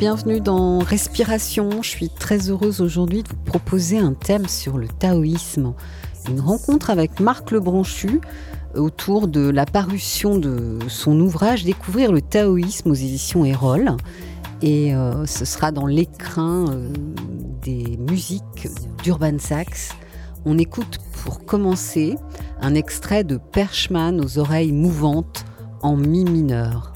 Bienvenue dans Respiration. Je suis très heureuse aujourd'hui de vous proposer un thème sur le taoïsme. Une rencontre avec Marc Lebranchu autour de la parution de son ouvrage Découvrir le taoïsme aux éditions Erol. Et euh, ce sera dans l'écrin euh, des musiques d'Urban Sax. On écoute pour commencer un extrait de Perchman aux oreilles mouvantes en mi mineur.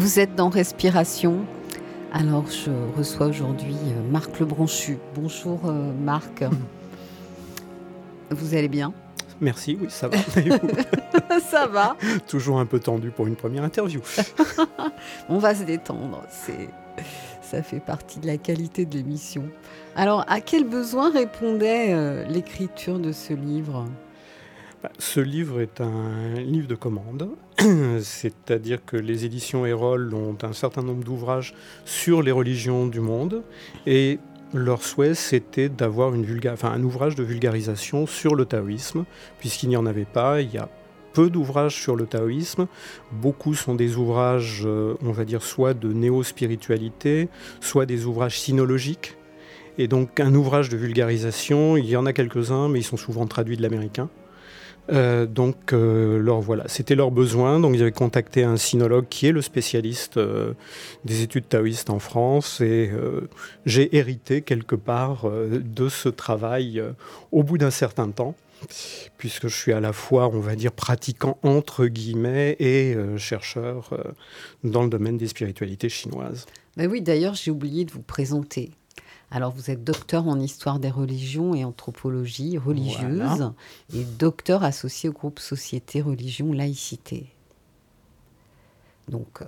Vous êtes dans Respiration. Alors, je reçois aujourd'hui euh, Marc Lebranchu. Bonjour euh, Marc. Vous allez bien? Merci, oui, ça va. ça va. Toujours un peu tendu pour une première interview. On va se détendre. C'est, ça fait partie de la qualité de l'émission. Alors, à quel besoin répondait euh, l'écriture de ce livre? Ce livre est un livre de commande, c'est-à-dire que les éditions Erol ont un certain nombre d'ouvrages sur les religions du monde et leur souhait, c'était d'avoir un ouvrage de vulgarisation sur le taoïsme, puisqu'il n'y en avait pas. Il y a peu d'ouvrages sur le taoïsme. Beaucoup sont des ouvrages, euh, on va dire, soit de néo-spiritualité, soit des ouvrages sinologiques. Et donc, un ouvrage de vulgarisation, il y en a quelques-uns, mais ils sont souvent traduits de l'américain. Euh, donc euh, leur, voilà, c'était leur besoin. Donc ils avaient contacté un sinologue qui est le spécialiste euh, des études taoïstes en France et j'ai hérité quelque part de ce travail au bout d'un certain temps puisque je suis à la fois, on va dire, pratiquant entre guillemets et chercheur dans le domaine des spiritualités chinoises. Ben oui, d'ailleurs, j'ai oublié de vous présenter. Alors, vous êtes docteur en histoire des religions et anthropologie religieuse et docteur associé au groupe Société, Religion, Laïcité. Donc, euh,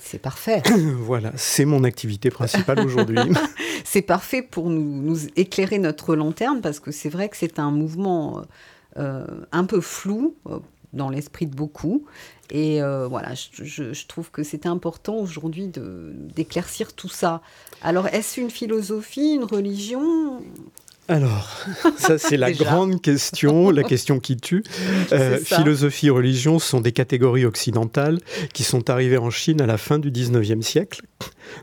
c'est parfait. voilà, c'est mon activité principale aujourd'hui. c'est parfait pour nous, éclairer notre lanterne parce que c'est vrai que c'est un mouvement euh, un peu flou euh, dans l'esprit de beaucoup. Et euh, voilà, je, trouve que c'est important aujourd'hui d'éclaircir tout ça. Alors, est-ce une philosophie, une religion? Alors, ça c'est la grande question, la question qui tue. Euh, philosophie et religion sont des catégories occidentales qui sont arrivées en Chine à la fin du 19e siècle.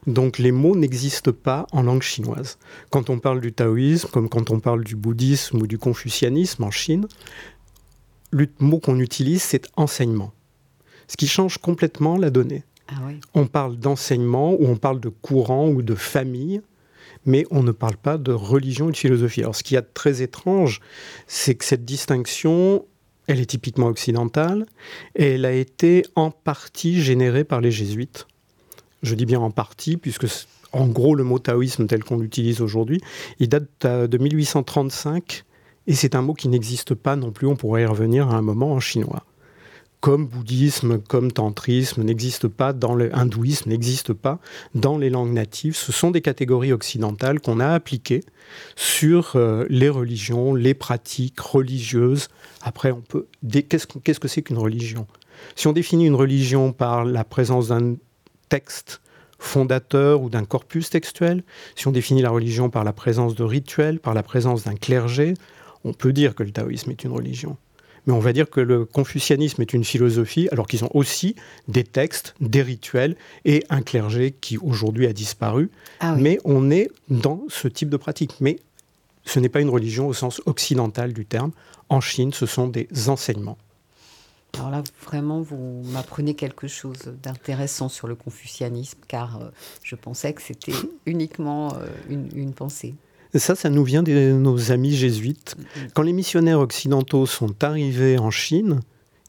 Donc les mots n'existent pas en langue chinoise. Quand on parle du taoïsme, comme quand on parle du bouddhisme ou du confucianisme en Chine, le mot qu'on utilise c'est enseignement ce qui change complètement la donnée. Ah on parle d'enseignement ou on parle de courant ou de famille, mais on ne parle pas de religion ou de philosophie. Alors ce qui est très étrange, c'est que cette distinction, elle est typiquement occidentale et elle a été en partie générée par les jésuites. Je dis bien en partie, puisque en gros le mot taoïsme tel qu'on l'utilise aujourd'hui, il date de 1835 et c'est un mot qui n'existe pas non plus, on pourrait y revenir à un moment en chinois comme bouddhisme, comme tantrisme, n'existe pas dans le hindouisme, n'existe pas dans les langues natives. Ce sont des catégories occidentales qu'on a appliquées sur euh, les religions, les pratiques religieuses. Après, on peut. Qu'est-ce que c'est qu'une religion? Si on définit une religion par la présence d'un texte fondateur ou d'un corpus textuel, si on définit la religion par la présence de rituels, par la présence d'un clergé, on peut dire que le taoïsme est une religion mais on va dire que le confucianisme est une philosophie, alors qu'ils ont aussi des textes, des rituels et un clergé qui aujourd'hui a disparu. Ah mais on est dans ce type de pratique. Mais ce n'est pas une religion au sens occidental du terme. En Chine, ce sont des enseignements. Alors là, vraiment, vous m'apprenez quelque chose d'intéressant sur le confucianisme, car euh, je pensais que c'était uniquement euh, une pensée ça, ça nous vient de nos amis jésuites. Mm-hmm. Quand les missionnaires occidentaux sont arrivés en Chine,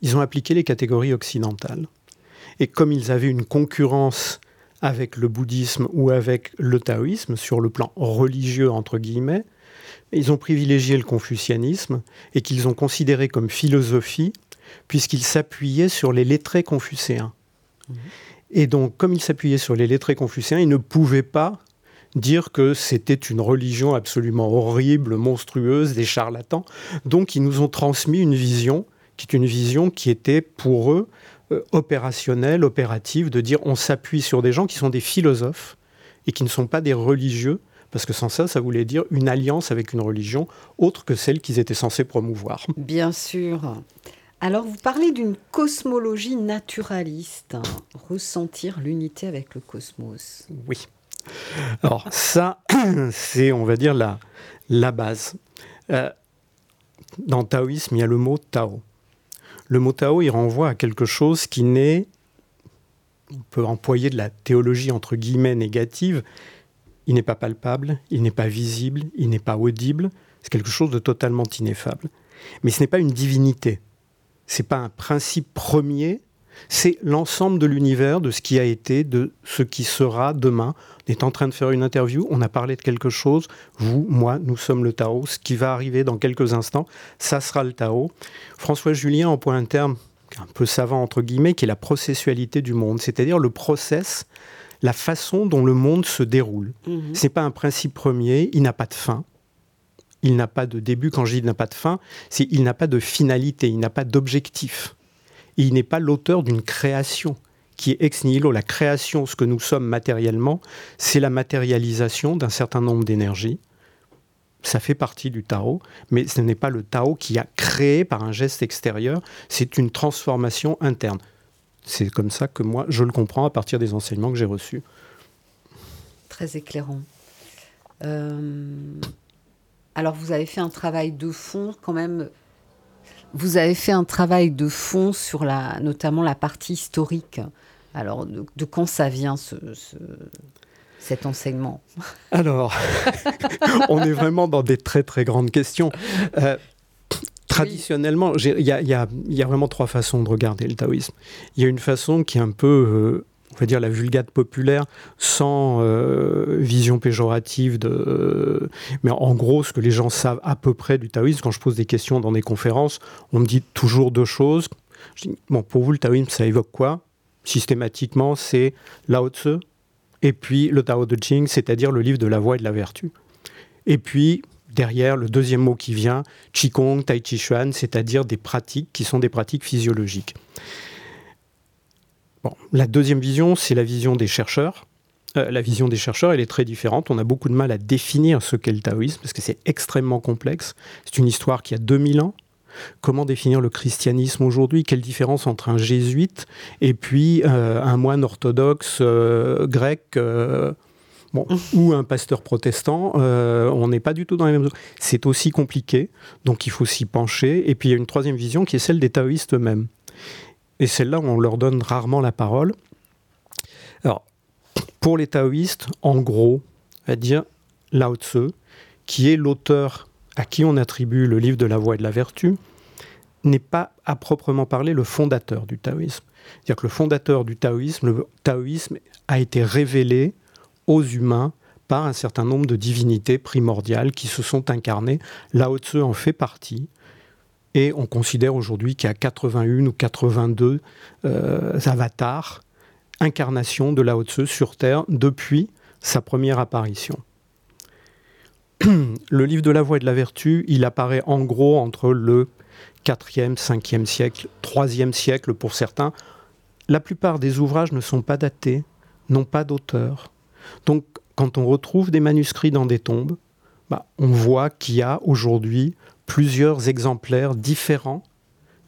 ils ont appliqué les catégories occidentales. Et comme ils avaient une concurrence avec le bouddhisme ou avec le taoïsme sur le plan religieux, entre guillemets, ils ont privilégié le confucianisme et qu'ils ont considéré comme philosophie, puisqu'ils s'appuyaient sur les lettrés confucéens. Mm-hmm. Et donc, comme ils s'appuyaient sur les lettrés confucéens, ils ne pouvaient pas dire que c'était une religion absolument horrible, monstrueuse, des charlatans. Donc ils nous ont transmis une vision qui est une vision qui était pour eux euh, opérationnelle, opérative, de dire on s'appuie sur des gens qui sont des philosophes et qui ne sont pas des religieux, parce que sans ça, ça voulait dire une alliance avec une religion autre que celle qu'ils étaient censés promouvoir. Bien sûr. Alors, vous parlez d'une cosmologie naturaliste, ressentir l'unité avec le cosmos. Oui. Alors ça, c'est, on va dire, la, la base. Euh, dans le taoïsme, il y a le mot Tao. Le mot Tao, il renvoie à quelque chose qui n'est, on peut employer de la théologie entre guillemets négative, il n'est pas palpable, il n'est pas visible, il n'est pas audible, c'est quelque chose de totalement ineffable. Mais ce n'est pas une divinité, ce n'est pas un principe premier, C'est l'ensemble de l'univers, de ce qui a été, de ce qui sera demain. On est en train de faire une interview, on a parlé de quelque chose. Vous, moi, nous sommes le Tao. Ce qui va arriver dans quelques instants, ça sera le Tao. François Julien emploie un terme un peu savant entre guillemets, qui est la processualité du monde, c'est-à-dire le process, la façon dont le monde se déroule. Mhm. Ce n'est pas un principe premier, il n'a pas de fin. Il n'a pas de début. Quand je dis il n'a pas de fin, c'est il n'a pas de finalité, il n'a pas d'objectif. Il n'est pas l'auteur d'une création qui est ex nihilo. La création, ce que nous sommes matériellement, c'est la matérialisation d'un certain nombre d'énergies. Ça fait partie du Tao, mais ce n'est pas le Tao qui a créé par un geste extérieur, c'est une transformation interne. C'est comme ça que moi, je le comprends à partir des enseignements que j'ai reçus. Très éclairant. Euh, alors, vous avez fait un travail de fond quand même. Vous avez fait un travail de fond sur la, notamment la partie historique. Alors, de, quand ça vient ce, cet enseignement? Alors, on est vraiment dans des très très grandes questions. Euh, traditionnellement, il y, a vraiment trois façons de regarder le taoïsme. Il y a une façon qui est un peu euh, on va dire la vulgate populaire sans euh, vision péjorative de mais en gros ce que les gens savent à peu près du taoïsme quand je pose des questions dans des conférences on me dit toujours deux choses. Bon pour vous le taoïsme ça évoque quoi? Systématiquement c'est Lao Tzu et puis le Tao de Ching c'est-à-dire le livre de la voie et de la vertu. Et puis derrière le deuxième mot qui vient Qigong Tai Chi Chuan c'est-à-dire des pratiques qui sont des pratiques physiologiques la deuxième vision, c'est la vision des chercheurs. Euh, la vision des chercheurs, elle est très différente. On a beaucoup de mal à définir ce qu'est le taoïsme, parce que c'est extrêmement complexe. C'est une histoire qui a 2000 ans. Comment définir le christianisme aujourd'hui? Quelle différence entre un jésuite et puis euh, un moine orthodoxe euh, grec ou un pasteur protestant, on n'est pas du tout dans les mêmes. C'est aussi compliqué, donc il faut s'y pencher. Et puis il y a une troisième vision qui est celle des taoïstes eux-mêmes. Et celle-là, on leur donne rarement la parole. Alors, pour les taoïstes, en gros, à dire Lao Tzu, qui est l'auteur à qui on attribue le livre de la voie et de la vertu, n'est pas à proprement parler le fondateur du taoïsme. C'est-à-dire que le fondateur du taoïsme, le taoïsme a été révélé aux humains par un certain nombre de divinités primordiales qui se sont incarnées. Lao Tzu en fait partie. Et on considère aujourd'hui qu'il y a 81 ou 82 euh, avatars, incarnations de Lao Tzu sur Terre depuis sa première apparition. Le livre de la voie et de la vertu, il apparaît en gros entre le 4e, 5e siècle, 3e siècle pour certains. La plupart des ouvrages ne sont pas datés, n'ont pas d'auteur. Donc quand on retrouve des manuscrits dans des tombes, bah, on voit qu'il y a aujourd'hui plusieurs exemplaires différents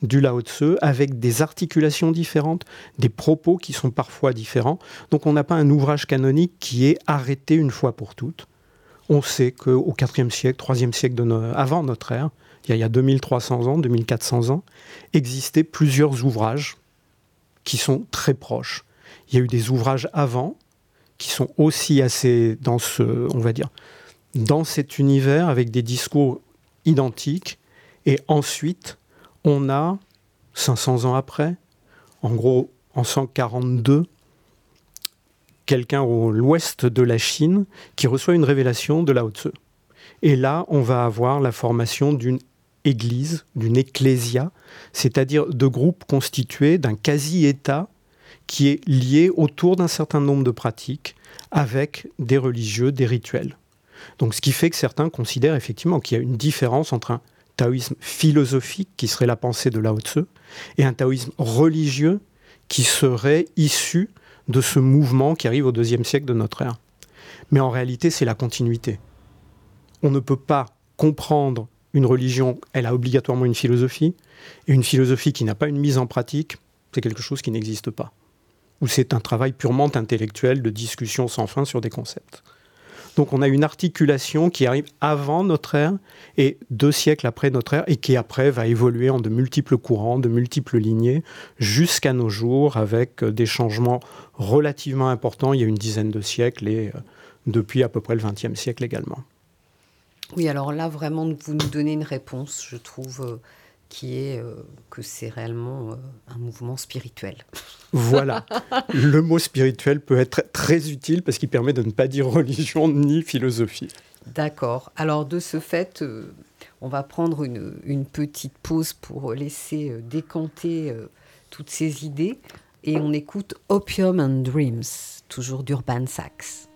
du Lao Tzu avec des articulations différentes, des propos qui sont parfois différents. Donc on n'a pas un ouvrage canonique qui est arrêté une fois pour toutes. On sait qu'au IVe siècle, IIIe siècle avant notre ère, il y a 2300 ans, 2400 ans, existaient plusieurs ouvrages qui sont très proches. Il y a eu des ouvrages avant qui sont aussi assez dans ce, on va dire, dans cet univers avec des discours identique. Et ensuite, on a, 500 ans après, en gros en 142, quelqu'un au l'ouest de la Chine qui reçoit une révélation de Lao Tzu. Et là, on va avoir la formation d'une église, d'une ecclésia, c'est-à-dire de groupes constitués d'un quasi-État qui est lié autour d'un certain nombre de pratiques avec des religieux, des rituels. Donc ce qui fait que certains considèrent effectivement qu'il y a une différence entre un taoïsme philosophique, qui serait la pensée de Lao Tzu, et un taoïsme religieux, qui serait issu de ce mouvement qui arrive au deuxième siècle de notre ère. Mais en réalité, c'est la continuité. On ne peut pas comprendre une religion, elle a obligatoirement une philosophie, et une philosophie qui n'a pas une mise en pratique, c'est quelque chose qui n'existe pas. Ou c'est un travail purement intellectuel de discussion sans fin sur des concepts. Donc on a une articulation qui arrive avant notre ère et deux siècles après notre ère et qui après va évoluer en de multiples courants, de multiples lignées jusqu'à nos jours avec euh, des changements relativement importants il y a une dizaine de siècles et euh, depuis à peu près le XXe siècle également. Oui, alors là vraiment vous nous donnez une réponse, je trouve euh, qui est euh, que c'est réellement euh, un mouvement spirituel. Voilà, le mot spirituel peut être très utile parce qu'il permet de ne pas dire religion ni philosophie. D'accord. Alors de ce fait, euh, on va prendre une, une, petite pause pour laisser décanter toutes ces idées et on écoute Opium and Dreams, toujours d'Urban Sachs.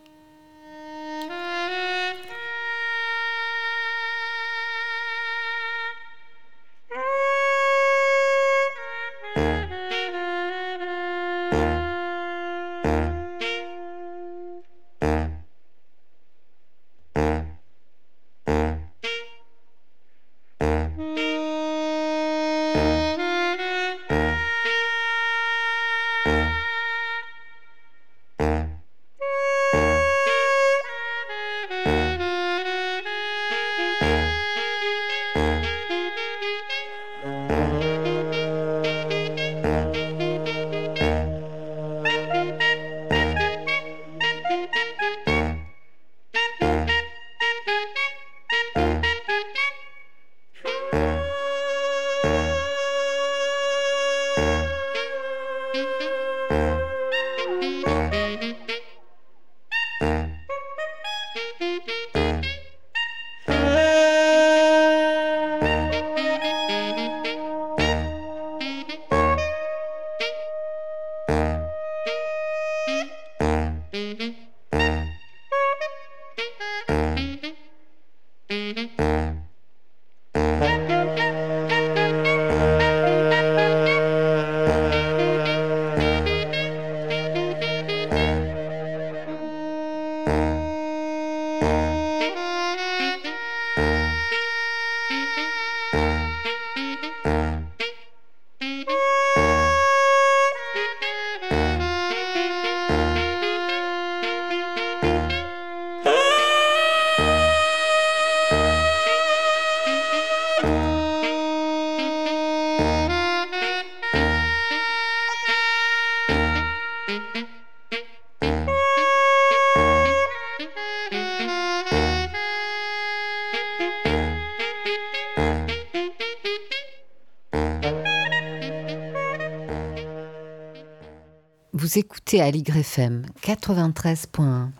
Écoutez à FM 93.1.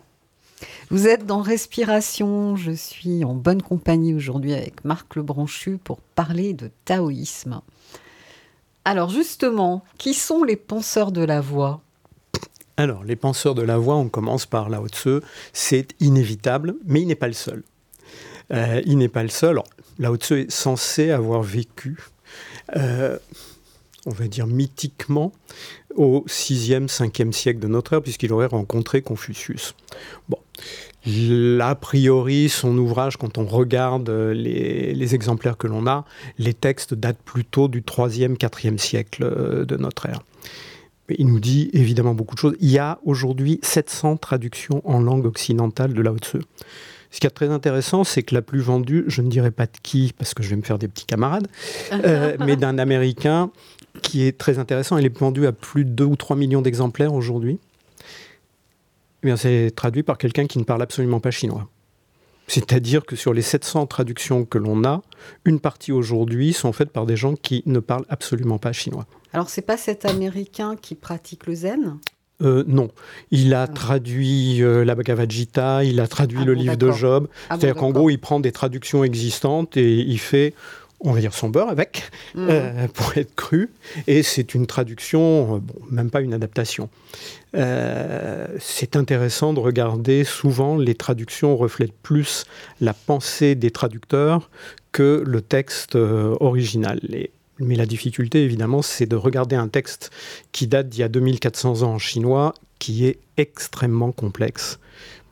Vous êtes dans Respiration. Je suis en bonne compagnie aujourd'hui avec Marc Lebranchu pour parler de taoïsme. Alors justement, qui sont les penseurs de la voix? Alors, les penseurs de la voix, on commence par Lao Tzu. C'est inévitable, mais il n'est pas le seul. Euh, il n'est pas le seul. Lao Tzu est censé avoir vécu, euh, on va dire mythiquement, au 6e, 5e siècle de notre ère, puisqu'il aurait rencontré Confucius. Bon. A priori, son ouvrage, quand on regarde euh, les, exemplaires que l'on a, les textes datent plutôt du 3e, 4e siècle euh, de notre ère. Il nous dit évidemment beaucoup de choses. Il y a aujourd'hui 700 traductions en langue occidentale de Lao Tzu. Ce qui est très intéressant, c'est que la plus vendue, je ne dirais pas de qui, parce que je vais me faire des petits camarades, euh, mais d'un Américain qui est très intéressant. Il est vendu à plus de 2 ou 3 millions d'exemplaires aujourd'hui. Eh c'est traduit par quelqu'un qui ne parle absolument pas chinois. C'est-à-dire que sur les 700 traductions que l'on a, une partie aujourd'hui sont faites par des gens qui ne parlent absolument pas chinois. Alors c'est pas cet Américain qui pratique le zen? Euh, non, il a ah. traduit euh, la Bhagavad Gita, il a traduit ah le livre de Job. Ah C'est-à-dire qu'en gros, il prend des traductions existantes et il fait on va dire son beurre avec, mhm. euh, pour être cru. Et c'est une traduction, euh, bon, même pas une adaptation. Euh, c'est intéressant de regarder, souvent les traductions reflètent plus la pensée des traducteurs que le texte original. Mais la difficulté, évidemment, c'est de regarder un texte qui date d'il y a 2400 ans en chinois, qui est extrêmement complexe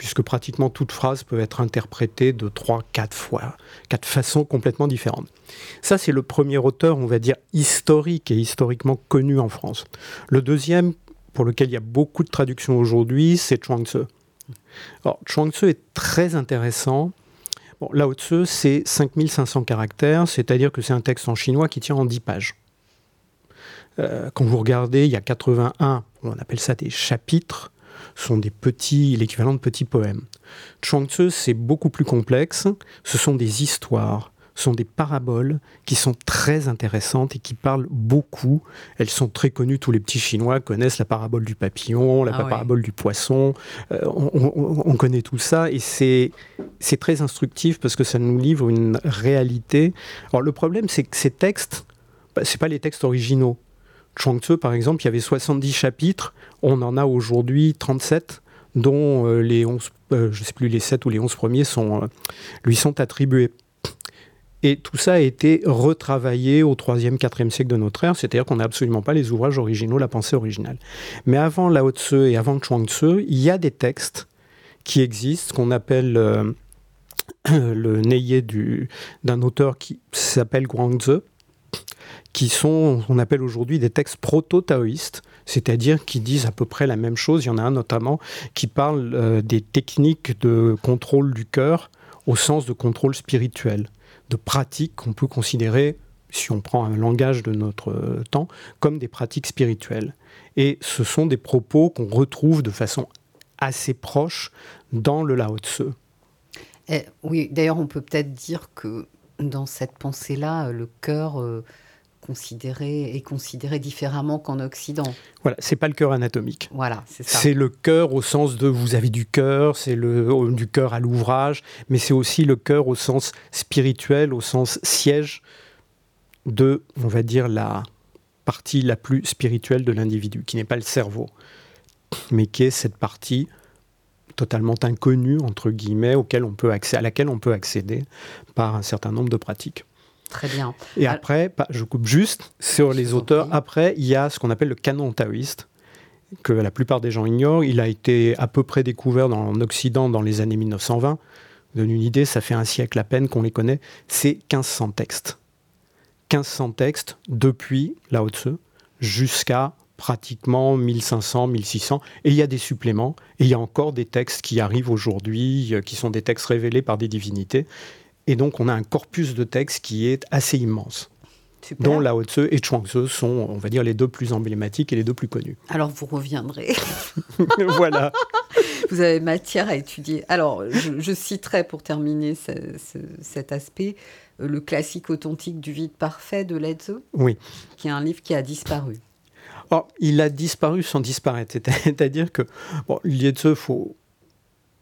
puisque pratiquement toute phrase peut être interprétée de trois, quatre fois, quatre façons complètement différentes. Ça, c'est le premier auteur, on va dire, historique et historiquement connu en France. Le deuxième, pour lequel il y a beaucoup de traductions aujourd'hui, c'est Chuang Tzu. Chuang Tzu est très intéressant. Bon, Lao Tzu, c'est 5500 caractères, c'est-à-dire que c'est un texte en chinois qui tient en 10 pages. Euh, quand vous regardez, il y a 81, on appelle ça des chapitres, sont des petits, l'équivalent de petits poèmes. Chuang Tzu, c'est beaucoup plus complexe. Ce sont des histoires, sont des paraboles qui sont très intéressantes et qui parlent beaucoup. Elles sont très connues, tous les petits Chinois connaissent la parabole du papillon, la Ah parabole du poisson. Euh, on, on- on connaît tout ça et c'est très instructif parce que ça nous livre une réalité. Alors le problème, c'est que ces textes, bah, c'est pas les textes originaux. Chuang Tzu, par exemple, il y avait 70 chapitres, on en a aujourd'hui 37, dont euh, les 11, euh, je sais plus, les 7 ou les 11 premiers sont, lui sont attribués. Et tout ça a été retravaillé au 3e, 4e siècle de notre ère, c'est-à-dire qu'on n'a absolument pas les ouvrages originaux, la pensée originale. Mais avant Lao Tzu et avant Chuang Tzu, il y a des textes qui existent, qu'on appelle euh, le du- d'un auteur qui s'appelle Guangzi, qui sont, on appelle aujourd'hui des textes proto-taoïstes, c'est-à-dire qui disent à peu près la même chose. Il y en a un notamment qui parle euh, des techniques de contrôle du cœur au sens de contrôle spirituel, de pratiques qu'on peut considérer, si on prend un langage de notre euh, temps, comme des pratiques spirituelles. Et ce sont des propos qu'on retrouve de façon assez proche dans le Lao Tzu. Eh, oui, d'ailleurs, on peut peut-être dire que dans cette pensée-là, le cœur euh, considéré, est considéré différemment qu'en Occident. Voilà, c'est pas le cœur anatomique. Voilà, c'est ça. C'est le cœur au sens de vous avez du cœur, c'est le du cœur à l'ouvrage, mais c'est aussi le cœur au sens spirituel, au sens siège de, on va dire, la partie la plus spirituelle de l'individu, qui n'est pas le cerveau, mais qui est cette partie totalement inconnue, entre guillemets, auquel on peut à laquelle on peut accéder par un certain nombre de pratiques. Très bien. Et Alors- après, pas- je coupe juste sur Je les auteurs. Après, il y a ce qu'on appelle le canon taoïste, que la plupart des gens ignorent. Il a été à peu près découvert dans, en Occident dans les années 1920. Vous donne une idée, ça fait un siècle à peine qu'on les connaît. C'est 1500 textes. 1500 textes depuis Lao Tzu jusqu'à pratiquement 1500, 1600. Et il y a des suppléments. Et il y a encore des textes qui arrivent aujourd'hui, euh, qui sont des textes révélés par des divinités. Et donc, on a un corpus de textes qui est assez immense, Super. dont Lao Tzu et Chuang Tzu sont, on va dire, les deux plus emblématiques et les deux plus connus. Alors, vous reviendrez. voilà. vous avez matière à étudier. Alors, je, je citerai pour terminer ce- ce- cet aspect euh, le classique authentique du vide parfait de Lao Tzu, Oui. qui est un livre qui a disparu. Or, il a disparu sans disparaître. C'est-à-dire que bon, Lao Tzu, faut...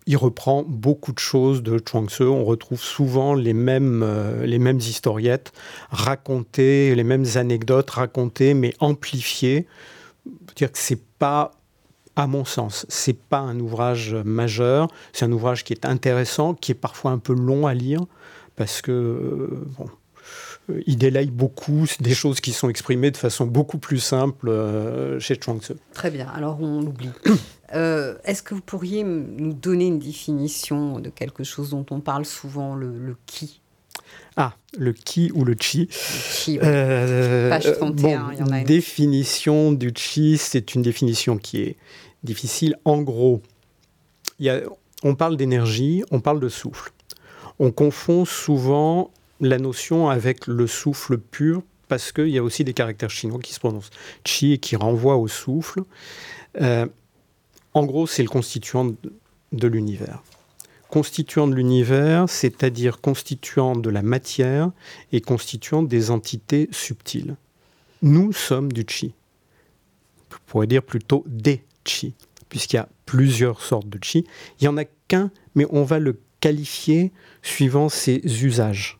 il reprend beaucoup de choses de Chuang Tzu. On retrouve souvent les mêmes, euh, les mêmes historiettes racontées, les mêmes anecdotes racontées, mais amplifiées. dire que c'est pas, à mon sens, c'est pas un ouvrage majeur. C'est un ouvrage qui est intéressant, qui est parfois un peu long à lire, parce que euh, bon, il délaye beaucoup des choses qui sont exprimées de façon beaucoup plus simple euh, chez Chuang Tzu. Très bien, alors on l'oublie. Euh, Est-ce que vous pourriez nous donner une définition de quelque chose dont on parle souvent, le, le qui? Ah, le ki ou le chi? Le chi, ouais. Euh, Page 31, il y en a une. Définition du chi, c'est une définition qui est difficile. En gros, il y a- on parle d'énergie, on parle de souffle. On confond souvent la notion avec le souffle pur parce qu'il y a aussi des caractères chinois qui se prononcent chi et qui renvoient au souffle. Euh, en gros, c'est le constituant de, l'univers. Constituant de l'univers, c'est-à-dire constituant de la matière et constituant des entités subtiles. Nous sommes du chi. On pourrait dire plutôt des chi, puisqu'il y a plusieurs sortes de chi. Il n'y en a qu'un, mais on va le qualifier suivant ses usages.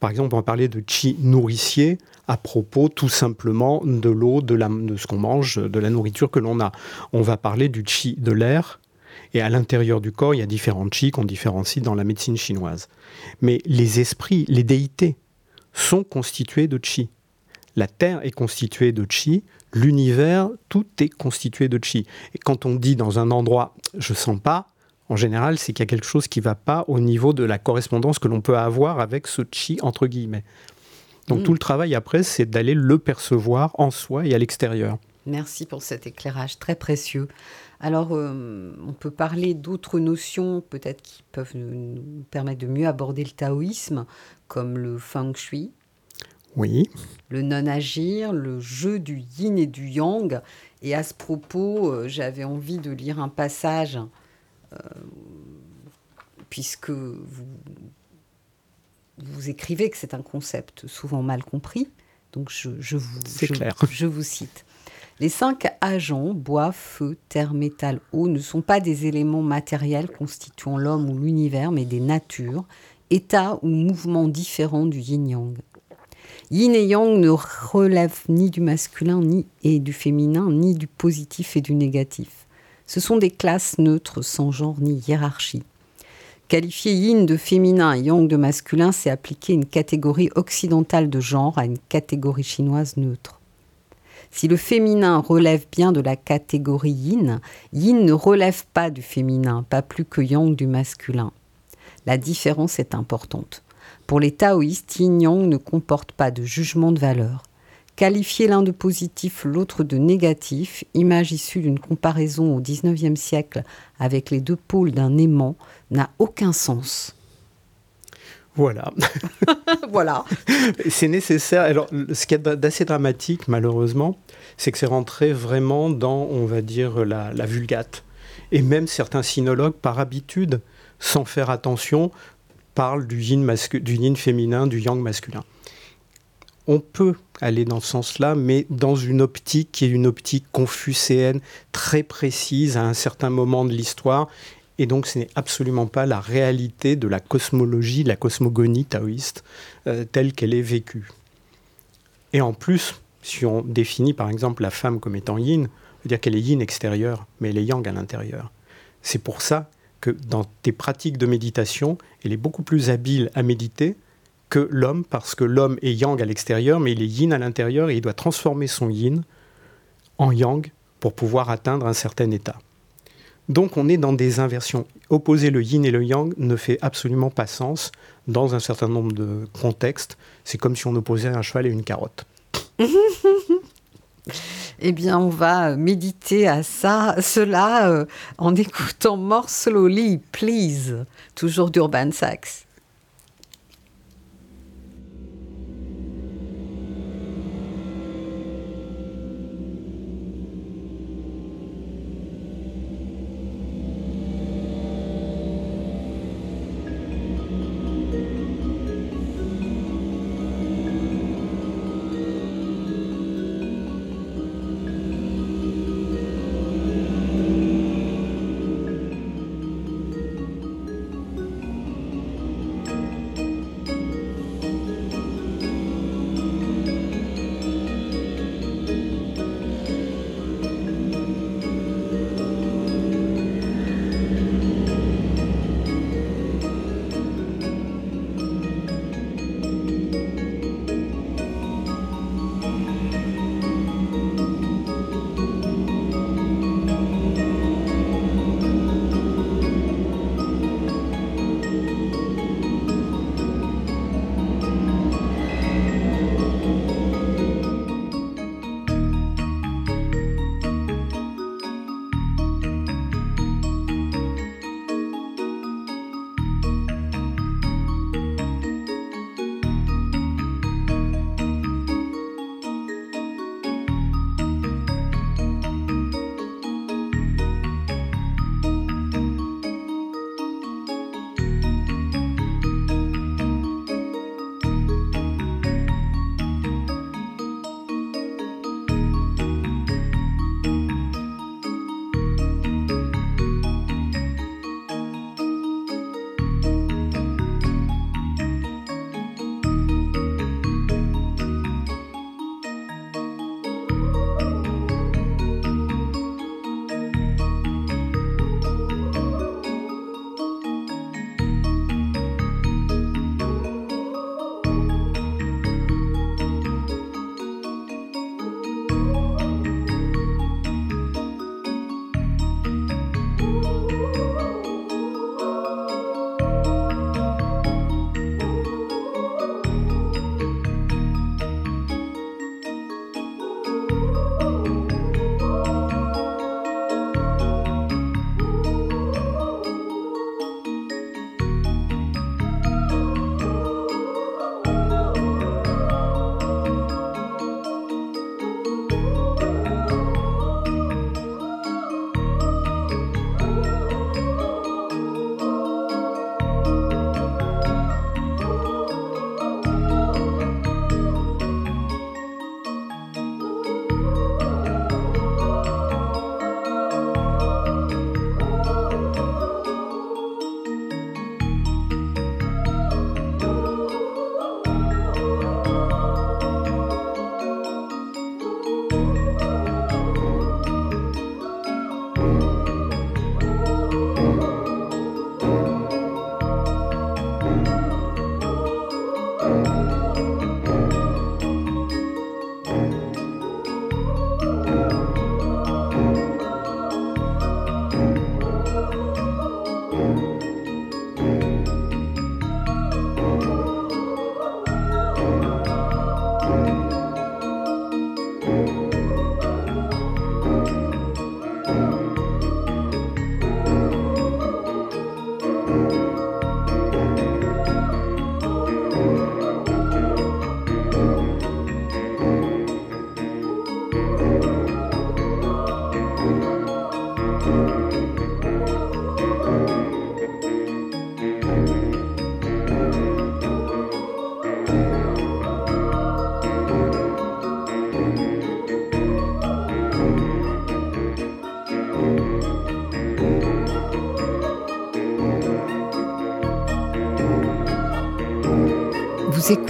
Par exemple, on va parler de chi nourricier à propos tout simplement de l'eau, de, de ce qu'on mange, de la nourriture que l'on a. On va parler du chi de l'air. Et à l'intérieur du corps, il y a différents chi qu'on différencie dans la médecine chinoise. Mais les esprits, les déités, sont constitués de chi. La Terre est constituée de chi, l'univers, tout est constitué de chi. Et quand on dit dans un endroit je sens pas, en général, c'est qu'il y a quelque chose qui ne va pas au niveau de la correspondance que l'on peut avoir avec ce chi entre guillemets. Donc Mm. tout le travail après, c'est d'aller le percevoir en soi et à l'extérieur. Merci pour cet éclairage très précieux. Alors, euh, on peut parler d'autres notions peut-être qui peuvent nous, permettre de mieux aborder le taoïsme, comme le feng shui, Oui. le non-agir, le jeu du yin et du yang. Et à ce propos, euh, j'avais envie de lire un passage, puisque vous, vous écrivez que c'est un concept souvent mal compris, donc je, vous, je vous cite. Les cinq agents, bois, feu, terre, métal, eau, ne sont pas des éléments matériels constituant l'homme ou l'univers, mais des natures, états ou mouvements différents du yin-yang. Yin et yang ne relèvent ni du masculin ni et du féminin, ni du positif et du négatif. Ce sont des classes neutres sans genre ni hiérarchie. Qualifier yin de féminin et yang de masculin, c'est appliquer une catégorie occidentale de genre à une catégorie chinoise neutre. Si le féminin relève bien de la catégorie yin, yin ne relève pas du féminin, pas plus que yang du masculin. La différence est importante. Pour les taoïstes, yin-yang ne comporte pas de jugement de valeur. Qualifier l'un de positif, l'autre de négatif, image issue d'une comparaison au XIXe siècle avec les deux pôles d'un aimant, n'a aucun sens. Voilà. voilà. C'est nécessaire. Alors, ce qui est d'assez dramatique, malheureusement, c'est que c'est rentré vraiment dans, on va dire, la, la vulgate. Et même certains sinologues, par habitude, sans faire attention, parle du yin, du yin féminin, du yang masculin. On peut aller dans ce sens-là, mais dans une optique qui est une optique confucéenne très précise à un certain moment de l'histoire. Et donc ce n'est absolument pas la réalité de la cosmologie, la cosmogonie taoïste euh, telle qu'elle est vécue. Et en plus, si on définit par exemple la femme comme étant yin, on veut dire qu'elle est yin extérieure, mais elle est yang à l'intérieur. C'est pour ça que dans tes pratiques de méditation, elle est beaucoup plus habile à méditer que l'homme, parce que l'homme est yang à l'extérieur, mais il est yin à l'intérieur et il doit transformer son yin en yang pour pouvoir atteindre un certain état. Donc on est dans des inversions. Opposer le yin et le yang ne fait absolument pas sens dans un certain nombre de contextes. C'est comme si on opposait un cheval et une carotte. eh bien, on va méditer à ça, cela euh, en écoutant More Slowly, Please, toujours d'Urban Sax.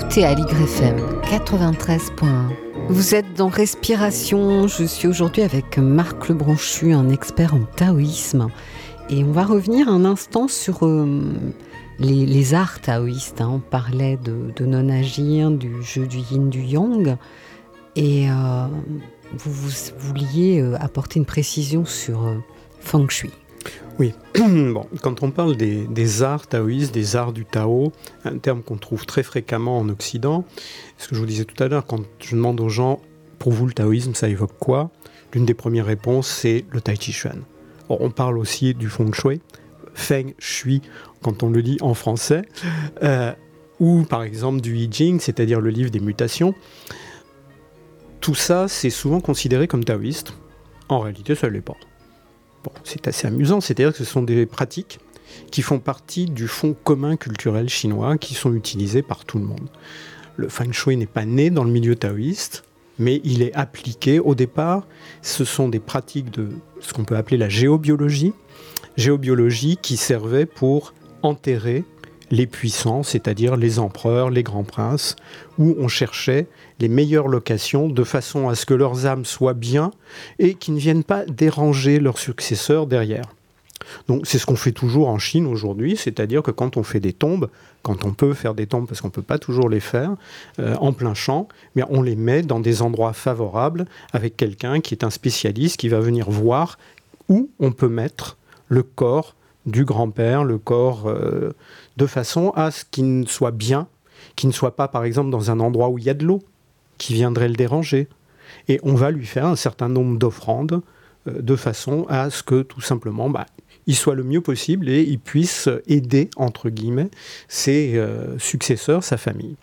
Écoutez Aligre FM 93.1. Vous êtes dans Respiration. Je suis aujourd'hui avec Marc Lebranchu, un expert en taoïsme. Et on va revenir un instant sur euh, les, arts taoïstes. Hein. On parlait de, non-agir, du jeu du yin, du yang. Et euh, vous, vous, vouliez euh, apporter une précision sur feng shui. Oui, bon, quand on parle des, arts taoïstes, des arts du Tao, un terme qu'on trouve très fréquemment en Occident, ce que je vous disais tout à l'heure, quand je demande aux gens, pour vous le taoïsme, ça évoque quoi? L'une des premières réponses, c'est le Tai Chi Chuan. on parle aussi du Feng Shui, Feng Shui, quand on le dit en français, euh, ou par exemple du I Ching, c'est-à-dire le livre des mutations. Tout ça, c'est souvent considéré comme taoïste. En réalité, ça ne l'est pas c'est assez amusant, c'est-à-dire que ce sont des pratiques qui font partie du fond commun culturel chinois qui sont utilisées par tout le monde. Le feng shui n'est pas né dans le milieu taoïste, mais il est appliqué au départ. Ce sont des pratiques de ce qu'on peut appeler la géobiologie, géobiologie qui servait pour enterrer les puissants, c'est-à-dire les empereurs, les grands princes, où on cherchait les meilleures locations de façon à ce que leurs âmes soient bien et qu'ils ne viennent pas déranger leurs successeurs derrière. Donc c'est ce qu'on fait toujours en Chine aujourd'hui, c'est-à-dire que quand on fait des tombes, quand on peut faire des tombes parce qu'on ne peut pas toujours les faire euh, en plein champ, mais on les met dans des endroits favorables avec quelqu'un qui est un spécialiste qui va venir voir où on peut mettre le corps du grand-père, le corps euh, de façon à ce qu'il ne soit bien, qu'il ne soit pas par exemple dans un endroit où il y a de l'eau qui viendrait le déranger. Et on va lui faire un certain nombre d'offrandes euh, de façon à ce que tout simplement bah, il soit le mieux possible et il puisse aider, entre guillemets, ses euh, successeurs, sa famille.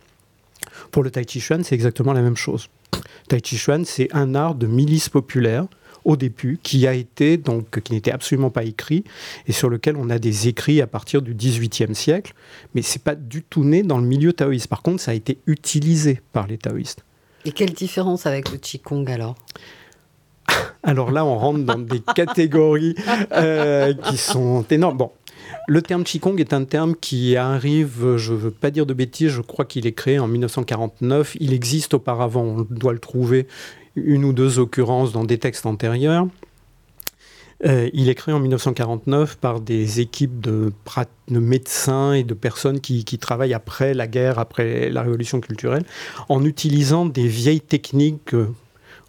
Pour le Tai Chi Chuan, c'est exactement la même chose. Tai Chi Chuan, c'est un art de milice populaire au début, qui a été donc qui n'était absolument pas écrit et sur lequel on a des écrits à partir du XVIIIe siècle, mais c'est pas du tout né dans le milieu taoïste. Par contre, ça a été utilisé par les taoïstes. Et quelle différence avec le qigong alors? Alors là, on rentre dans des catégories euh, qui sont énormes. Bon, le terme Qigong est un terme qui arrive, je ne veux pas dire de bêtises, je crois qu'il est créé en 1949. Il existe auparavant, on doit le trouver une ou deux occurrences dans des textes antérieurs. Euh, il est créé en 1949 par des équipes de, médecins et de personnes qui, travaillent après la guerre, après la révolution culturelle, en utilisant des vieilles techniques, euh,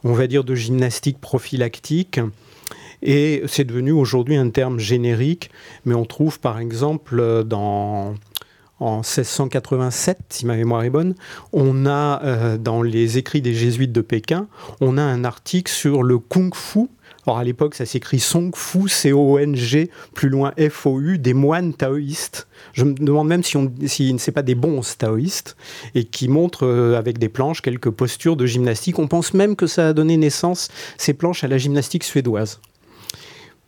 on va dire, de gymnastique prophylactique. Et c'est devenu aujourd'hui un terme générique, mais on trouve par exemple dans en 1687, si ma mémoire est bonne, on a euh, dans les écrits des jésuites de Pékin, on a un article sur le kung fu. Alors à l'époque, ça s'écrit Song Fu, C-O-N-G, plus loin F-O-U, des moines taoïstes. Je me demande même si, ne pas des bons taoïstes et qui montrent euh, avec des planches quelques postures de gymnastique. On pense même que ça a donné naissance, ces planches, à la gymnastique suédoise.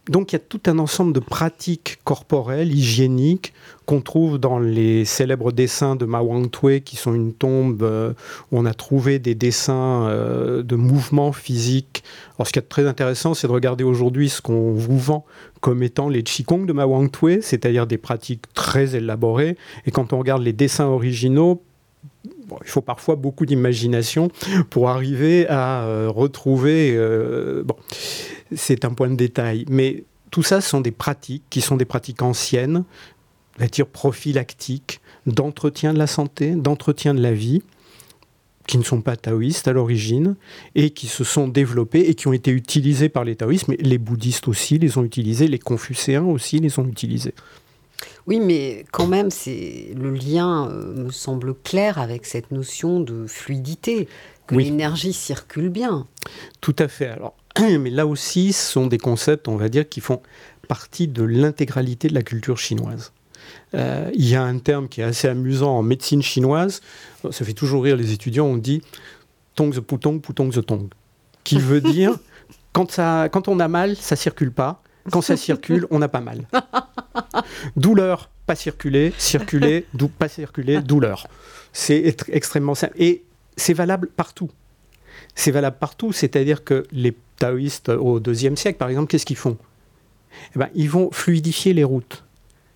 Donc il y a tout un ensemble de pratiques corporelles, hygiéniques, qu'on trouve dans les célèbres dessins de Ma Wang-tue, qui sont une tombe euh, où on a trouvé des dessins euh, de mouvements physiques. Alors ce qui est très intéressant, c'est de regarder aujourd'hui ce qu'on vous vend comme étant les Qigong de Ma Wang-tue, c'est-à-dire des pratiques très élaborées. Et quand on regarde les dessins originaux, il faut parfois beaucoup d'imagination pour arriver à euh, retrouver. bon, c'est un point de détail, mais tout ça sont des pratiques qui sont des pratiques anciennes, dire prophylactiques, d'entretien de la santé, d'entretien de la vie, qui ne sont pas taoïstes à l'origine et qui se sont développés et qui ont été utilisés par les taoïstes, mais les bouddhistes aussi les ont utilisés, les confucéens aussi les ont utilisés. Oui, mais quand même, c'est le lien euh, me semble clair avec cette notion de fluidité, que l'énergie circule bien. Tout à fait. Alors, mais là aussi, ce sont des concepts, on va dire, qui font partie de l'intégralité de la culture chinoise. Euh, il y a un terme qui est assez amusant en médecine chinoise, ça fait toujours rire les étudiants, on dit tong the putong, putong the tong, qui veut dire quand, ça, quand on a mal, ça circule pas, quand ça circule, on n'a pas mal. Douleur, pas circuler, circuler, pas circuler, douleur. C'est extrêmement simple. Et c'est valable partout. C'est valable partout, c'est-à-dire que les taoïstes au deuxième siècle, par exemple, qu'est-ce qu'ils font? Eh ben, Ils vont fluidifier les routes.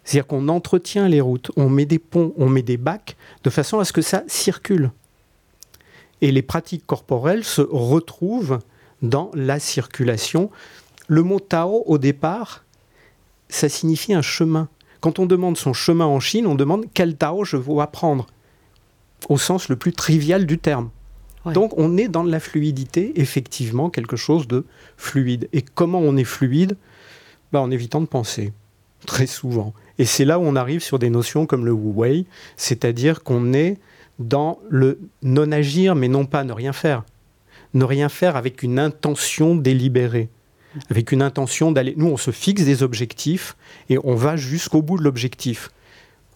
C'est-à-dire qu'on entretient les routes, on met des ponts, on met des bacs, de façon à ce que ça circule. Et les pratiques corporelles se retrouvent dans la circulation. Le mot Tao, au départ, ça signifie un chemin. Quand on demande son chemin en Chine, on demande quel Tao je veux apprendre, au sens le plus trivial du terme. Donc on est dans la fluidité, effectivement, quelque chose de fluide. Et comment on est fluide? Bah, En évitant de penser, très souvent. Et c'est là où on arrive sur des notions comme le Wu Wei, c'est-à-dire qu'on est dans le non-agir, mais non pas ne rien faire. Ne rien faire avec une intention délibérée, avec une intention d'aller... Nous, on se fixe des objectifs et on va jusqu'au bout de l'objectif.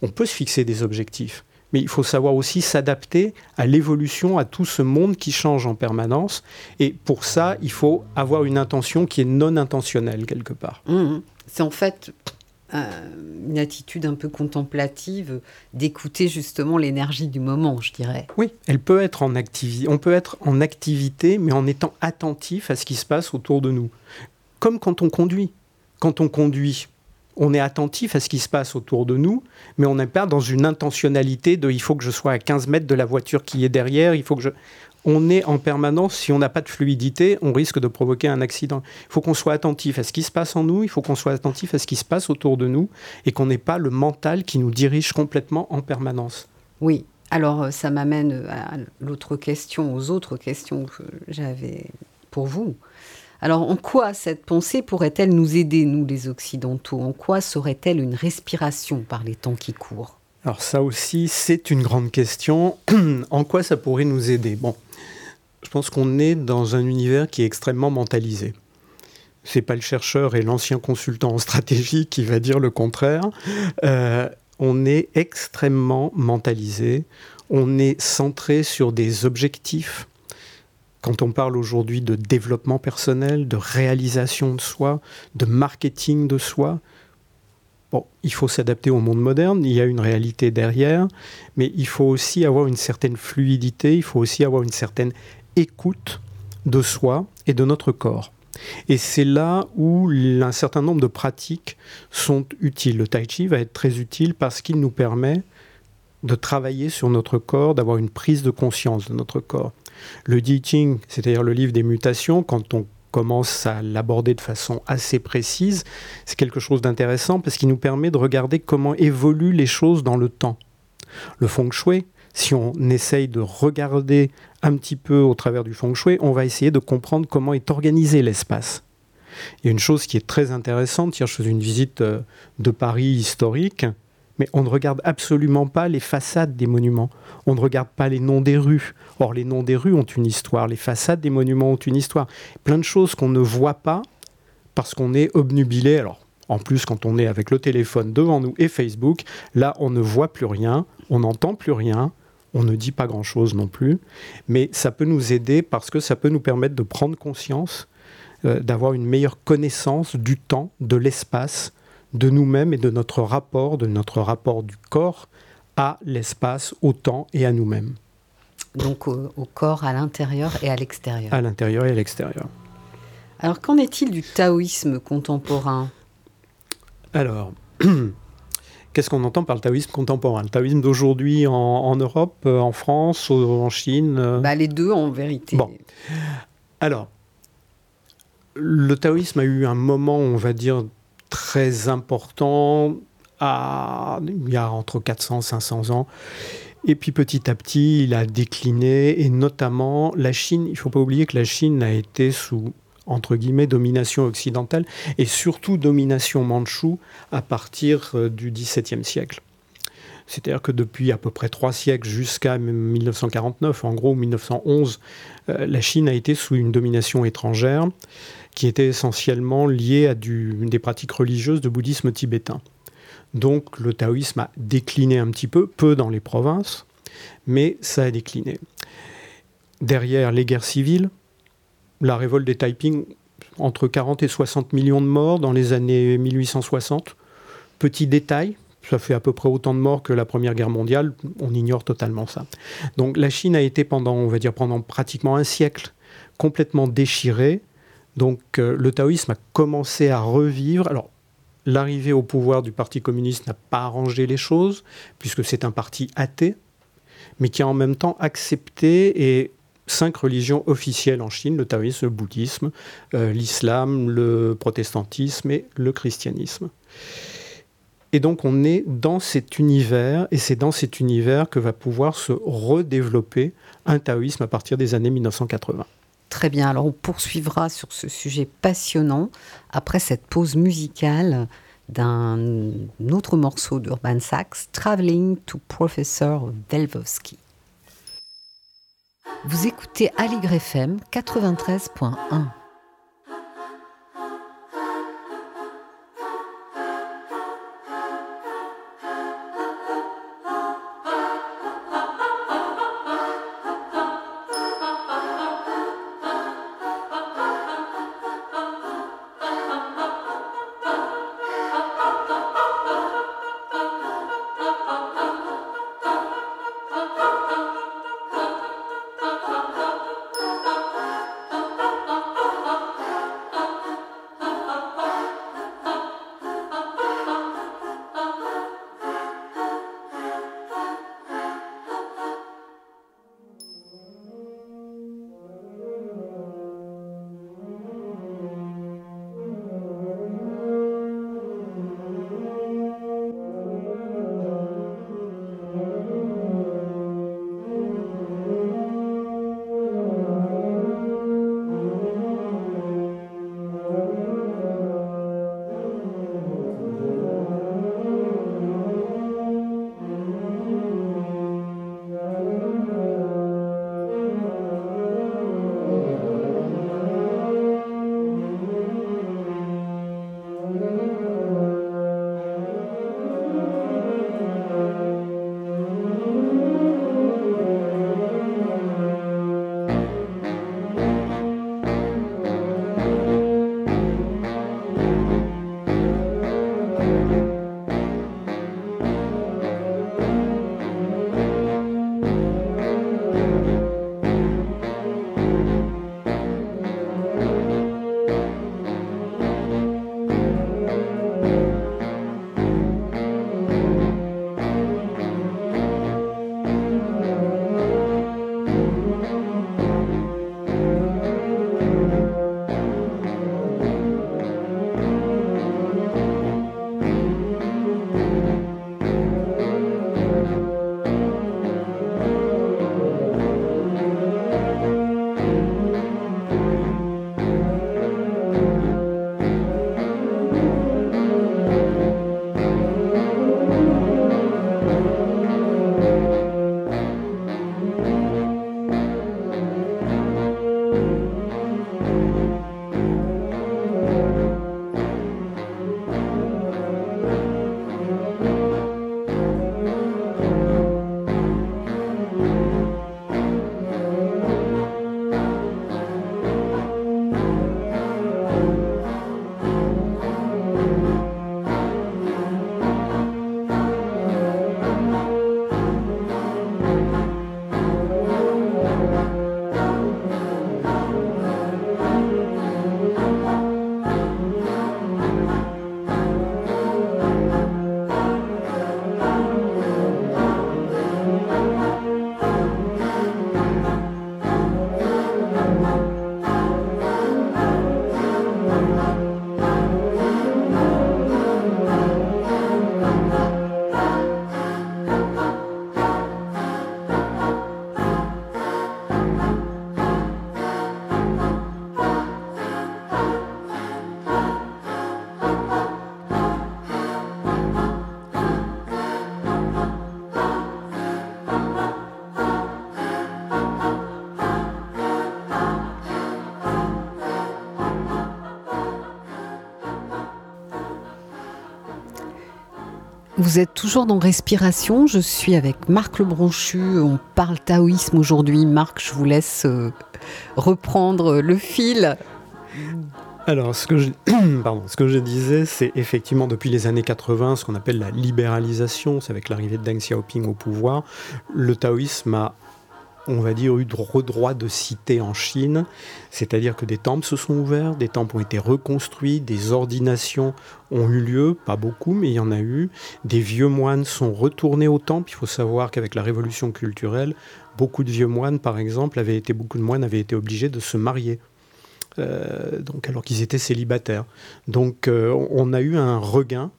On peut se fixer des objectifs, mais il faut savoir aussi s'adapter à l'évolution, à tout ce monde qui change en permanence. Et pour ça, il faut avoir une intention qui est non intentionnelle quelque part. Mmh. C'est en fait une attitude un peu contemplative d'écouter justement l'énergie du moment, je dirais. Oui, elle peut être en activité. On peut être en activité, mais en étant attentif à ce qui se passe autour de nous. Comme quand on conduit. Quand on conduit, on est attentif à ce qui se passe autour de nous, mais on n'est pas dans une intentionnalité de il faut que je sois à 15 mètres de la voiture qui est derrière, il faut que je... On est en permanence, si on n'a pas de fluidité, on risque de provoquer un accident. Il faut qu'on soit attentif à ce qui se passe en nous, il faut qu'on soit attentif à ce qui se passe autour de nous, et qu'on n'ait pas le mental qui nous dirige complètement en permanence. Oui, alors euh, ça m'amène à l'autre question, aux autres questions que j'avais pour vous. Alors en quoi cette pensée pourrait-elle nous aider, nous les Occidentaux? En quoi serait-elle une respiration par les temps qui courent? Alors ça aussi, c'est une grande question. en quoi ça pourrait nous aider? Je pense qu'on est dans un univers qui est extrêmement mentalisé. C'est pas le chercheur et l'ancien consultant en stratégie qui va dire le contraire. Euh, on est extrêmement mentalisé. On est centré sur des objectifs quand on parle aujourd'hui de développement personnel, de réalisation de soi, de marketing de soi, il faut s'adapter au monde moderne, il y a une réalité derrière, mais il faut aussi avoir une certaine fluidité, il faut aussi avoir une certaine écoute de soi et de notre corps. Et c'est là où un certain nombre de pratiques sont utiles. Le tai chi va être très utile parce qu'il nous permet de travailler sur notre corps, d'avoir une prise de conscience de notre corps. Le Di c'est-à-dire le livre des mutations, quand on commence à l'aborder de façon assez précise, c'est quelque chose d'intéressant parce qu'il nous permet de regarder comment évoluent les choses dans le temps. Le feng shui, si on essaye de regarder un petit peu au travers du feng shui, on va essayer de comprendre comment est organisé l'espace. Il y a une chose qui est très intéressante, hier je faisais une visite euh, de Paris historique, mais on ne regarde absolument pas les façades des monuments, on ne regarde pas les noms des rues, Or, les noms des rues ont une histoire, les façades des monuments ont une histoire. Plein de choses qu'on ne voit pas parce qu'on est obnubilé. Alors, en plus, quand on est avec le téléphone devant nous et Facebook, là, on ne voit plus rien, on n'entend plus rien, on ne dit pas grand-chose non plus. Mais ça peut nous aider parce que ça peut nous permettre de prendre conscience, euh, d'avoir une meilleure connaissance du temps, de l'espace, de nous-mêmes et de notre rapport, de notre rapport du corps à l'espace, au temps et à nous-mêmes donc au, corps à l'intérieur et à l'extérieur. À l'intérieur et à l'extérieur. Alors qu'en est-il du taoïsme contemporain? Alors, qu'est-ce qu'on entend par le taoïsme contemporain? Le taoïsme d'aujourd'hui en, Europe, euh, en France, en Chine euh bah, Les deux en vérité. Bon. Alors, le taoïsme a eu un moment, on va dire, très important à, il y a entre 400 et 500 ans. Et puis petit à petit, il a décliné, et notamment la Chine, il ne faut pas oublier que la Chine a été sous entre guillemets, domination occidentale, et surtout domination mandchoue à partir euh, du XVIIe siècle. C'est-à-dire que depuis à peu près trois siècles jusqu'à 1949, en gros 1911, euh, la Chine a été sous une domination étrangère qui était essentiellement liée à des pratiques religieuses de bouddhisme tibétain. Donc le taoïsme a décliné un petit peu, peu dans les provinces, mais ça a décliné. Derrière les guerres civiles, la révolte des Taiping, entre 40 et 60 millions de morts dans les années 1860. Petit détail, ça fait à peu près autant de morts que la Première Guerre mondiale, on ignore totalement ça. Donc la Chine a été pendant, on va dire, pendant pratiquement un siècle complètement déchirée. Donc euh, le taoïsme a commencé à revivre. Alors l'arrivée au pouvoir du Parti communiste n'a pas arrangé les choses, puisque c'est un parti athée, mais qui a en même temps accepté cinq religions officielles en Chine, le taoïsme, le bouddhisme, euh, l'islam, le protestantisme et le christianisme. Et donc on est dans cet univers, et c'est dans cet univers que va pouvoir se redévelopper un taoïsme à partir des années 1980. Très bien, alors on poursuivra sur ce sujet passionnant après cette pause musicale d'un autre morceau d'Urban Sachs, Traveling to Professor Velvovsky. Vous écoutez Aligre FM 93.1. Vous êtes toujours dans Respiration. Je suis avec Marc Lebronchu. On parle taoïsme aujourd'hui. Marc, je vous laisse euh, reprendre le fil. Alors, ce que, pardon, ce que je disais, c'est effectivement depuis les années 80, ce qu'on appelle la libéralisation, c'est avec l'arrivée de Deng Xiaoping au pouvoir, le taoïsme a on va dire, eu droit de cité en Chine, c'est-à-dire que des temples se sont ouverts, des temples ont été reconstruits, des ordinations ont eu lieu, pas beaucoup, mais il y en a eu. Des vieux moines sont retournés au temple. Il faut savoir qu'avec la révolution culturelle, beaucoup de vieux moines, par exemple, avaient été, beaucoup de moines avaient été obligés de se marier. Euh, donc alors qu'ils étaient célibataires. Donc euh, on a eu un regain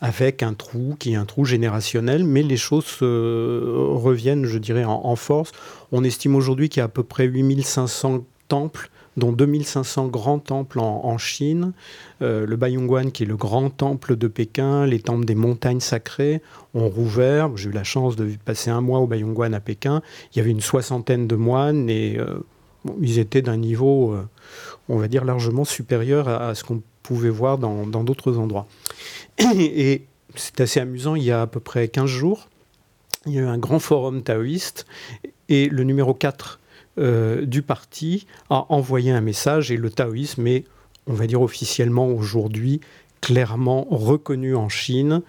avec un trou qui est un trou générationnel, mais les choses reviennent, je dirais, en, force. On estime aujourd'hui qu'il y a à peu près 8500 temples dont 2500 grands temples en, Chine, euh, le Bayongguan qui est le grand temple de Pékin, les temples des montagnes sacrées ont rouvert. J'ai eu la chance de passer un mois au Bayongguan à Pékin. Il y avait une soixantaine de moines et euh, ils étaient d'un niveau, euh, on va dire, largement supérieur à, ce qu'on pouvait voir dans d'autres endroits. Et c'est assez amusant, il y a à peu près 15 jours, il y a eu un grand forum taoïste et le numéro 4 euh, du parti a envoyé un message et le taoïsme est, on va dire officiellement aujourd'hui, clairement reconnu en Chine,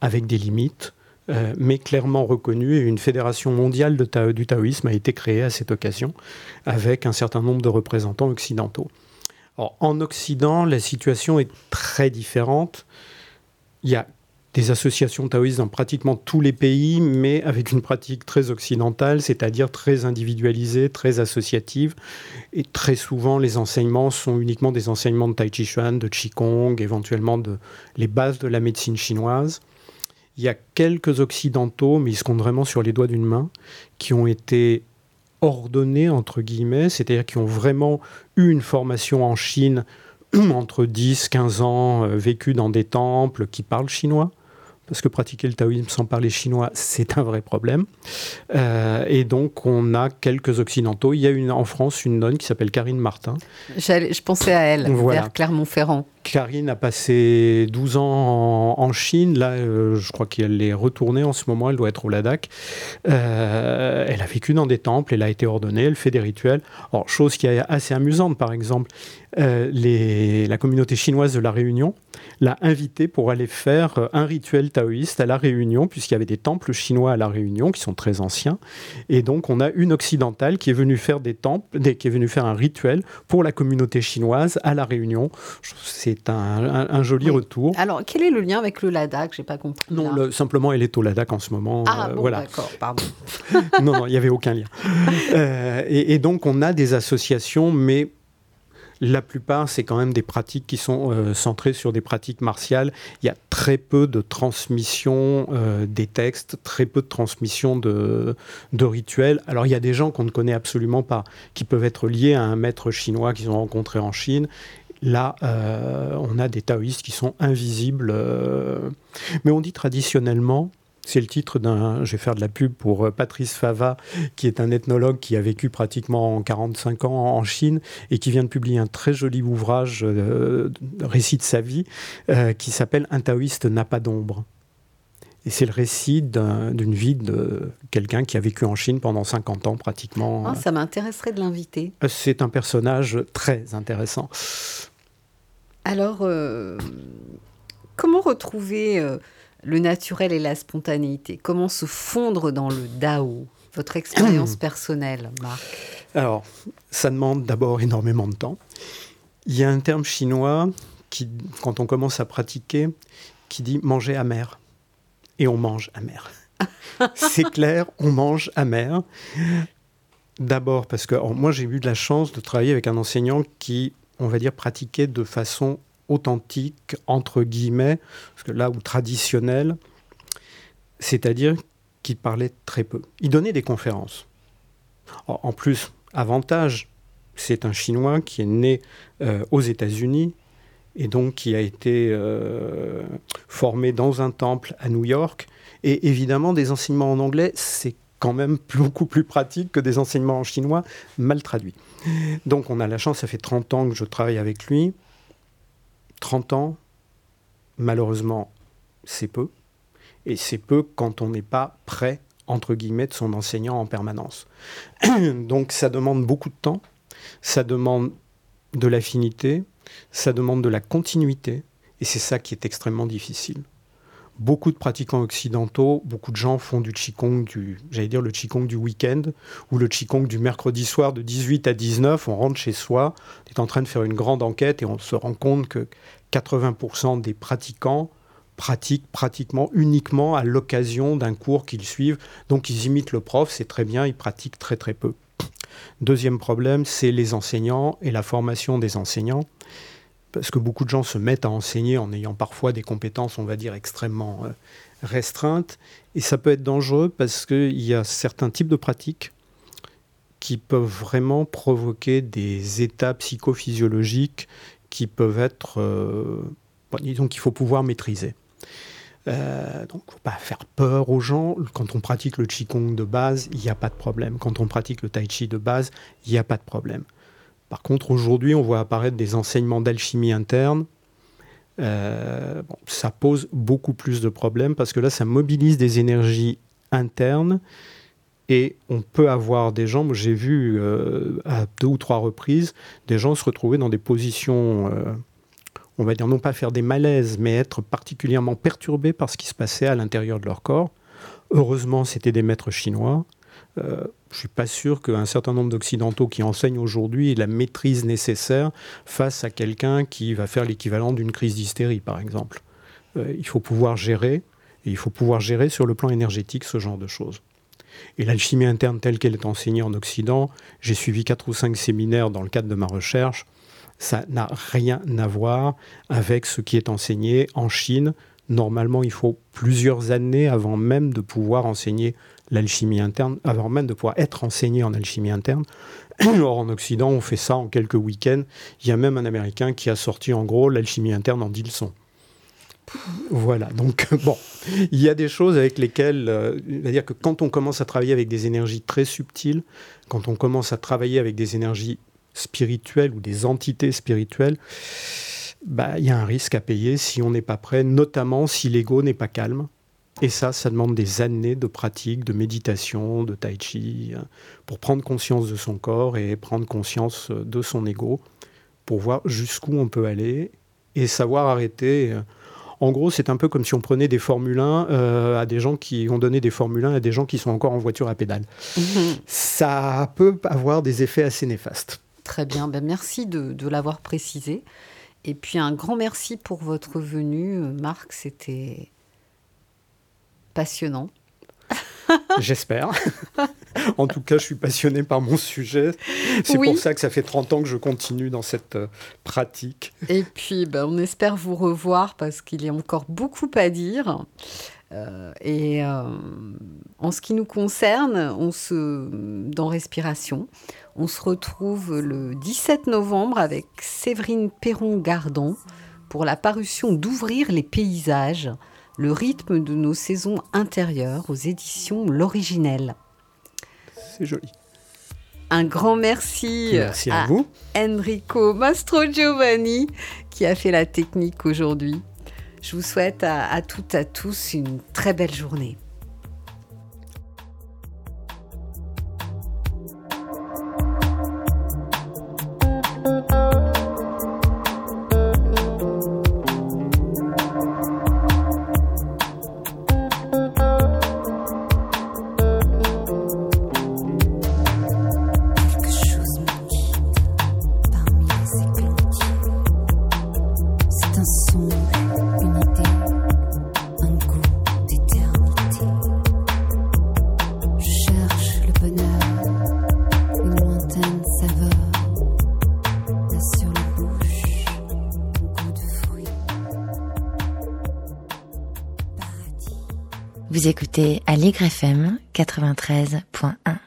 avec des limites, euh, mais clairement reconnu. Et une fédération mondiale du taoïsme a été créée à cette occasion, avec un certain nombre de représentants occidentaux. en Occident, la situation est très différente. Il y a des associations taoïstes dans pratiquement tous les pays, mais avec une pratique très occidentale, c'est-à-dire très individualisée, très associative. Et très souvent, les enseignements sont uniquement des enseignements de Tai Chi Chuan, de Qigong, éventuellement de les bases de la médecine chinoise. Il y a quelques occidentaux, mais ils se comptent vraiment sur les doigts d'une main, qui ont été ordonnés, entre guillemets, c'est-à-dire qui ont vraiment eu une formation en Chine entre 10, 15 ans, euh, vécu dans des temples qui parlent chinois parce que pratiquer le taoïsme sans parler chinois, c'est un vrai problème. Euh, et donc, on a quelques occidentaux. Il y a une, en France une nonne qui s'appelle Karine Martin. Je pensais à elle, vers Clermont-Ferrand. Karine a passé 12 ans en, Chine. Là, euh, je crois qu'elle est retournée en ce moment. Elle doit être au Ladakh. Euh, elle a vécu dans des temples. Elle a été ordonnée. Elle fait des rituels. Chose qui est assez amusante, par exemple, euh, la communauté chinoise de la Réunion l'a invitée pour aller faire un rituel taoïste à la Réunion, puisqu'il y avait des temples chinois à la Réunion qui sont très anciens. Et donc, on a une occidentale qui est venue faire des temples, qui est venue faire un rituel pour la communauté chinoise à la Réunion. C'est c'est un, joli retour. Alors, quel est le lien avec le Ladakh? J'ai pas compris. Non, simplement, elle est au Ladakh en ce moment. Ah, euh, bon, voilà. d'accord, pardon. non, non, il n'y avait aucun lien. Euh, et, donc, on a des associations, mais la plupart, c'est quand même des pratiques qui sont euh, centrées sur des pratiques martiales. Il y a très peu de transmission des textes, très peu de transmission de, de, rituels. Alors, il y a des gens qu'on ne connaît absolument pas, qui peuvent être liés à un maître chinois qu'ils ont rencontré en Chine Là, euh, on a des taoïstes qui sont invisibles. Euh, mais on dit traditionnellement, c'est le titre d'un. Je vais faire de la pub pour euh, Patrice Fava, qui est un ethnologue qui a vécu pratiquement 45 ans en Chine et qui vient de publier un très joli ouvrage, récit de sa vie, qui s'appelle Un taoïste n'a pas d'ombre. Et c'est le récit d'une vie de quelqu'un qui a vécu en Chine pendant 50 ans pratiquement. Ah, ça m'intéresserait de l'inviter. C'est un personnage très intéressant. Alors, euh, comment retrouver euh, le naturel et la spontanéité? Comment se fondre dans le Dao? Votre expérience personnelle, Marc? Alors, ça demande d'abord énormément de temps. Il y a un terme chinois qui, quand on commence à pratiquer, qui dit manger amer. Et on mange amer. C'est clair, on mange amer. D'abord parce que moi j'ai eu de la chance de travailler avec un enseignant qui on va dire, pratiqué de façon authentique, entre guillemets, parce que là où traditionnelle, c'est-à-dire qu'il parlait très peu. Il donnait des conférences. En plus, avantage, c'est un Chinois qui est né euh, aux États-Unis et donc qui a été euh, formé dans un temple à New York. Et évidemment, des enseignements en anglais, c'est quand même beaucoup plus pratique que des enseignements en chinois mal traduits. Donc on a la chance, ça fait 30 ans que je travaille avec lui. 30 ans, malheureusement, c'est peu. Et c'est peu quand on n'est pas prêt, entre guillemets, de son enseignant en permanence. Donc ça demande beaucoup de temps, ça demande de l'affinité, ça demande de la continuité, et c'est ça qui est extrêmement difficile. beaucoup de pratiquants occidentaux, beaucoup de gens font du Qigong, du, j'allais dire le Qigong du week-end, ou le Qigong du mercredi soir de 18 à 19, on rentre chez soi, on est en train de faire une grande enquête et on se rend compte que 80% des pratiquants pratiquent pratiquement uniquement à l'occasion d'un cours qu'ils suivent. Donc ils imitent le prof, c'est très bien, ils pratiquent très très peu. Deuxième problème, c'est les enseignants et la formation des enseignants parce que beaucoup de gens se mettent à enseigner en ayant parfois des compétences, on va dire, extrêmement euh, restreintes. Et ça peut être dangereux parce qu'il y a certains types de pratiques qui peuvent vraiment provoquer des états psychophysiologiques qui peuvent être, euh, disons qu'il faut pouvoir maîtriser. Euh, donc, faut pas faire peur aux gens. Quand on pratique le Qigong de base, il n'y a pas de problème. Quand on pratique le Tai Chi de base, il n'y a pas de problème. Par contre, aujourd'hui, on voit apparaître des enseignements d'alchimie interne. Euh, ça pose beaucoup plus de problèmes parce que là, ça mobilise des énergies internes et on peut avoir des gens, j'ai vu euh, à deux ou trois reprises, des gens se retrouver dans des positions, euh, on va dire non pas faire des malaises, mais être particulièrement perturbés par ce qui se passait à l'intérieur de leur corps. Heureusement, c'était des maîtres chinois. Euh, je ne suis pas sûr qu'un certain nombre d'Occidentaux qui enseignent aujourd'hui aient la maîtrise nécessaire face à quelqu'un qui va faire l'équivalent d'une crise d'hystérie, par exemple. Euh, il faut pouvoir gérer, et il faut pouvoir gérer sur le plan énergétique ce genre de choses. Et l'alchimie interne telle qu'elle est enseignée en Occident, j'ai suivi quatre ou cinq séminaires dans le cadre de ma recherche, ça n'a rien à voir avec ce qui est enseigné en Chine. Normalement, il faut plusieurs années avant même de pouvoir enseigner l'alchimie interne, avant même de pouvoir être enseigné en alchimie interne. Or, en Occident, on fait ça en quelques week-ends. Il y a même un Américain qui a sorti en gros l'alchimie interne en 10 leçons. Voilà, donc bon, il y a des choses avec lesquelles, euh, c'est-à-dire que quand on commence à travailler avec des énergies très subtiles, quand on commence à travailler avec des énergies spirituelles ou des entités spirituelles, bah, il y a un risque à payer si on n'est pas prêt, notamment si l'ego n'est pas calme. Et ça, ça demande des années de pratique, de méditation, de tai chi, euh, pour prendre conscience de son corps et prendre conscience euh, de son ego, pour voir jusqu'où on peut aller et savoir arrêter. Euh. En gros, c'est un peu comme si on prenait des Formule 1 à des gens qui ont donné des Formule 1 à des gens qui sont encore en voiture à pédale. Mhm. Ça peut avoir des effets assez néfastes. Très bien, ben merci de, de l'avoir précisé. Et puis un grand merci pour votre venue, Marc. C'était passionnant. J'espère. en tout cas, je suis passionné par mon sujet. C'est pour ça que ça fait 30 ans que je continue dans cette euh, pratique. Et puis, ben, on espère vous revoir parce qu'il y a encore beaucoup à dire. Euh, et euh, en ce qui nous concerne, on se, dans Respiration, on se retrouve le 17 novembre avec Séverine Perron-Gardon pour la parution d'Ouvrir les paysages le rythme de nos saisons intérieures aux éditions L'Originel. C'est joli. Un grand merci, merci à, vous. Enrico Mastro Giovanni qui a fait la technique aujourd'hui. Je vous souhaite à, à toutes et à tous une très belle journée. Écoutez Allegre FM 93.1.